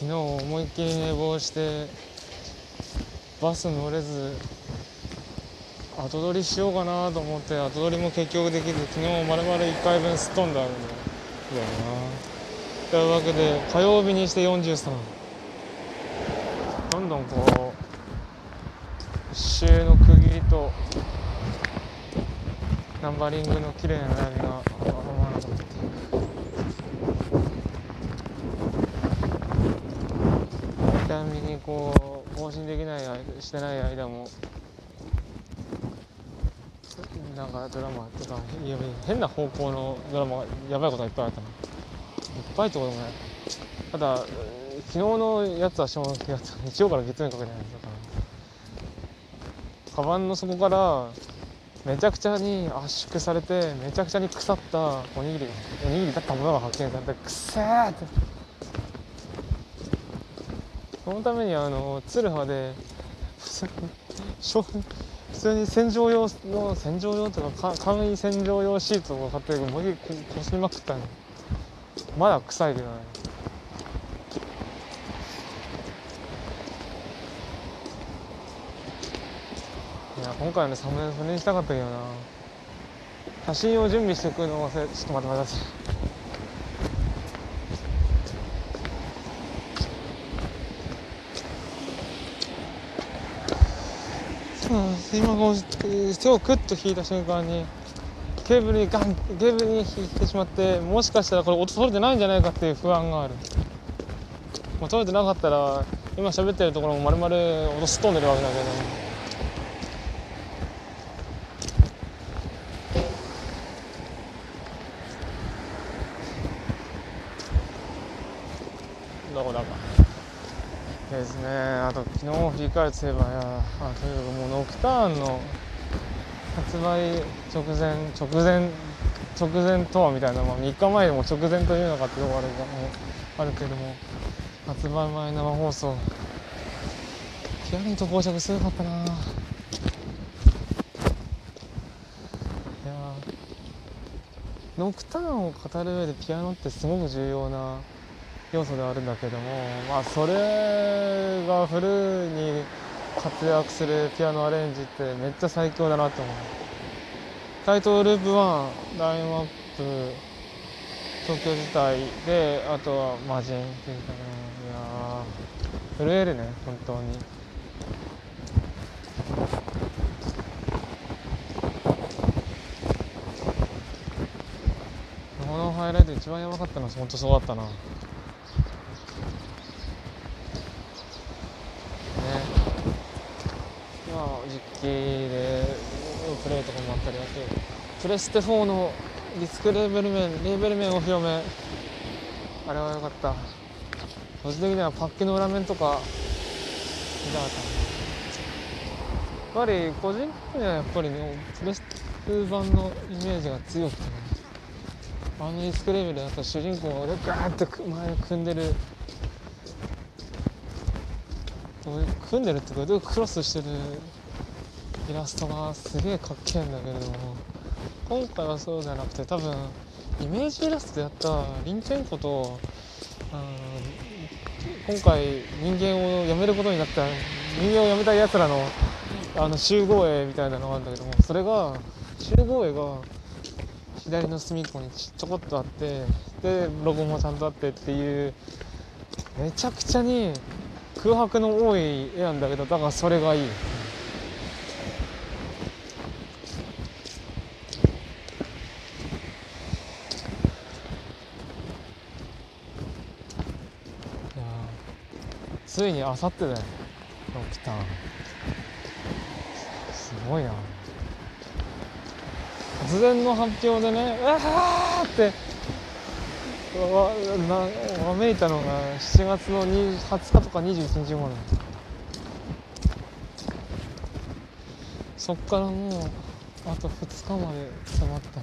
昨日思いっきり寝坊してバス乗れず後取りしようかなと思って後取りも結局できず昨日丸々1回分すっ飛んだんだよな。というわけで火曜日にして43どんどんこう週の区切りとナンバリングの綺麗な悩みが合わなくなっていくたびにこう更新できないしてない間もなんかドラマとかいや変な方向のドラマがやばいことがいっぱいあったないっぱいってこともない。ただ昨日のやつは衝撃だった日曜から月曜にかけてないだからカバンの底からめちゃくちゃに圧縮されてめちゃくちゃに腐ったおにぎりおにぎりだったものが発見されてくせーって。そのためにあのツルハで普通に洗浄用の洗浄用とか簡易洗浄用シートを買って思いっきりこすりまくったの。まだ臭いけどね。いや今回のサムネそれにしたかったけどな。写真を準備しておくの忘れちょっと待って待って待って。今こう手をクッと引いた瞬間にケーブルにガンケーブルに引いてしまってもしかしたらこれ音取れてないんじゃないかっていう不安がある。もう取れてなかったら今喋ってるところも丸々音すっ飛んでるわけだけどどこだかですねあと昨日を振り返るとすればやあとにかくもうノクターンの発売直前直前直前とはみたいな、まあ、3日前でも直前というのかっていうのがあるあるけども発売前生放送ピアノと到着すごかったな。いやノクターンを語る上でピアノってすごく重要な要素ではあるんだけどもまあそれがフルに活躍するピアノアレンジってめっちゃ最強だなって思う。タイトルループ1ラインアップ東京自体であとはマジンっていうかねいや震えるね本当に。このハイライト一番やばかったのは本当そうだったなねまあ実機でプレイとかもあったりあとプレステ4のディスクレーベル面レーベル面お披露目あれは良かった。個人的にはパッケの裏面とか見たかったやっぱり個人的にはやっぱりねプレステ版のイメージが強くてねあのディスクレーベルだと主人公がガーッと前を組んでる。組んでるっていうかクロスしてるイラストがすげえかっけえんだけれども今回はそうじゃなくて多分イメージイラストでやったリンチェンコと、今回人間を辞めることになった人間を辞めたやつらのあの集合絵みたいなのがあるんだけどもそれが集合絵が左の隅っこにちょこっとあってでロゴもちゃんとあってっていうめちゃくちゃに空白の多い絵なんだけどだからそれがいい。ついにあさってだよ。起きたすごいな。突然の発表でねうわーって。わなわめいたのが7月の20日とか21日頃そっからもうあと2日まで迫った。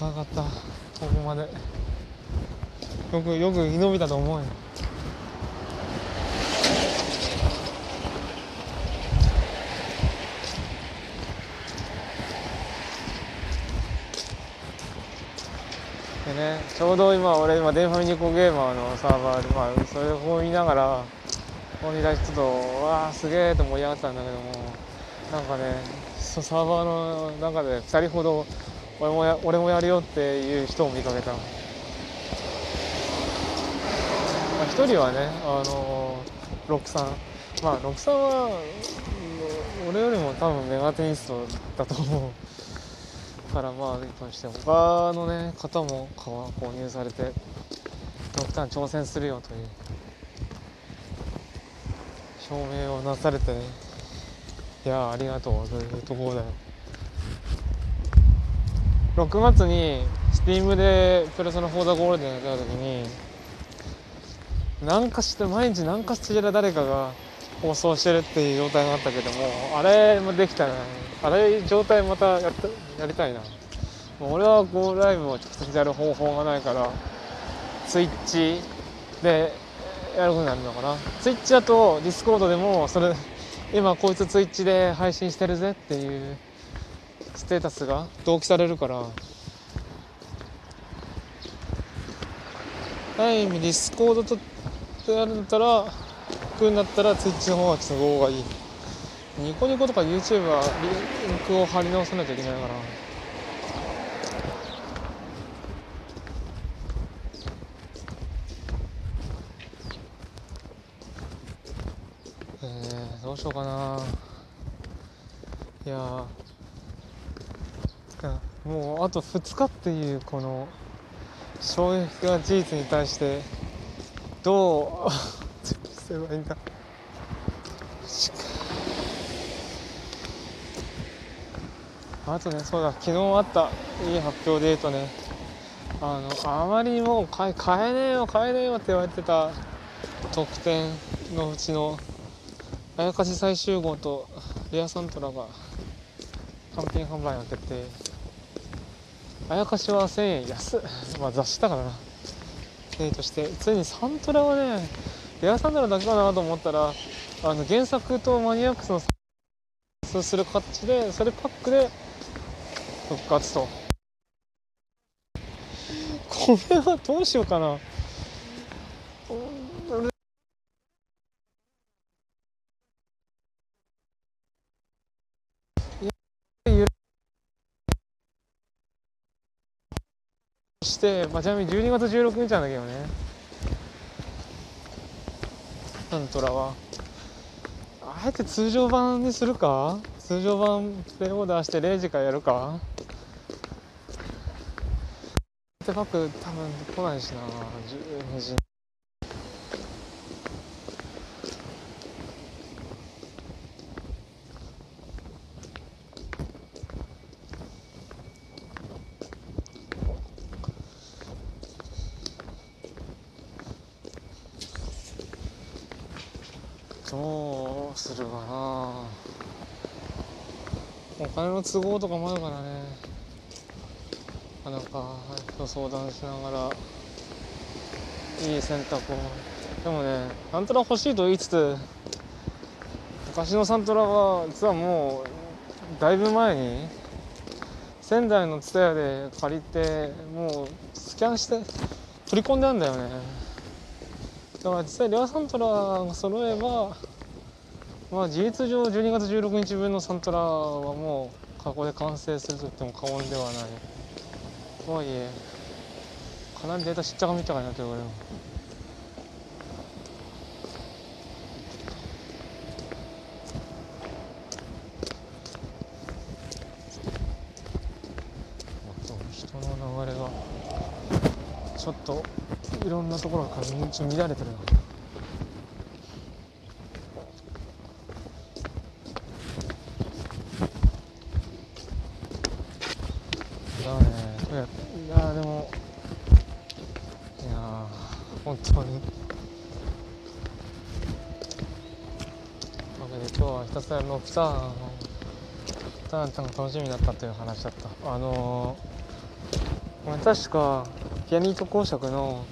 早かった。ここまで。よくよく生き延びたと思うよ。でねちょうど今俺今デンファミニコゲーマーのサーバーでまあそれを見ながらここに出しちょっわあすげえと盛り上がったんだけどもなんかねサーバーの中で2人ほど俺もや俺もやるよっていう人を見かけた、まあ、1人はねあのロックさんまあロックさんは俺よりも多分メガテニストだと思うからまあ一般して他のね方も購入されてロックターン挑戦するよという証明をなされてねいやありがとうというところだよ。6月に Steam で「ペルソナ4ザゴールデン」やった時に何かして毎日何かしら誰かが放送してるっていう状態があったけどもあれもできたらあれ状態またやっやりたいな。もう俺はこうライブを直接やる方法がないから Twitch でやることになるのかな。 Twitch だと Discord でもそれ 今こいつ Twitch で配信してるぜっていうステータスが同期されるから。ある意味 Discord とやるんだったらくんだったら Twitch の方が都合がいい。ニコニコとか YouTube はリンクを貼り直さないといけないから。えー、どうしようかな。いやもうあと2日っていうこの衝撃が事実に対してどう？すればいいんだあとねそうだ昨日あったいい発表で言うとね。あのあまりにも買え買えねえよ買えねえよって言われてた特典のうちのあやかし最終号とレアサントラが単品販売が決定。あやかしは1000円安。まあ雑誌だからな。例としてついにサントラはねレアサントラだけかなと思ったらあの原作とマニアックスのそうする形でそれパックで復活と。これはどうしようかな。して、まあ、ちなみに12月16日なんだけどね。サントラは。あえて通常版にするか？通常版プレオーダーして0時からやるか？ってパック多分来ないしな12時どうするかな。お金の都合とかもあるからね。なかなかと相談しながらいい選択を。でもねサントラ欲しいと言いつつ昔のサントラは実はもうだいぶ前に仙台の蔦屋で借りてもうスキャンして振り込んであるんだよね。だから実際レアサントラが揃えばまあ事実上12月16日分のサントラはもう過去で完成すると言っても過言ではない。とはいえかなりデータしっちゃかみっちゃかになってる。からよ人の流れがちょっといろんなところから乱れてるなさんのプターンターンちゃんが楽しみだったという話だったあのー、確かピアニート公爵の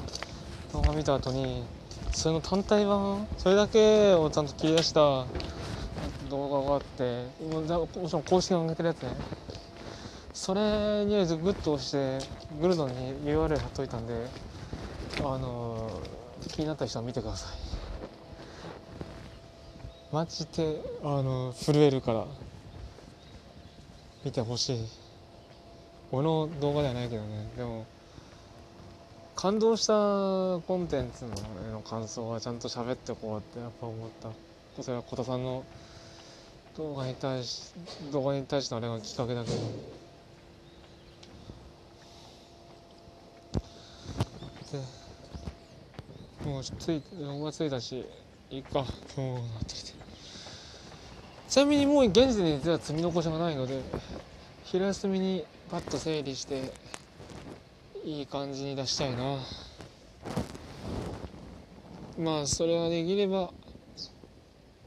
動画見た後にそれの単体版それだけをちゃんと切り出した動画があってもちろん公式が上げてるやつね。それにグッと押してグルドンに URL 貼っといたんであの気になった人は見てください。マジであの震えるから見てほしい。俺の動画ではないけどね。でも感動したコンテンツのの感想はちゃんと喋ってこうってやっぱ思った。それは小田さんの動画に対し動画に対してのあれがきっかけだけどでもうつい6月1日いいか今日なってきてちなみにもう現時点では積み残しがないので昼休みにパッと整理していい感じに出したいな。まあそれができれば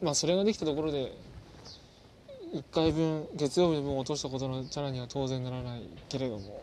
まあそれができたところで1回分月曜日の分落としたことのチャラには当然ならないけれども。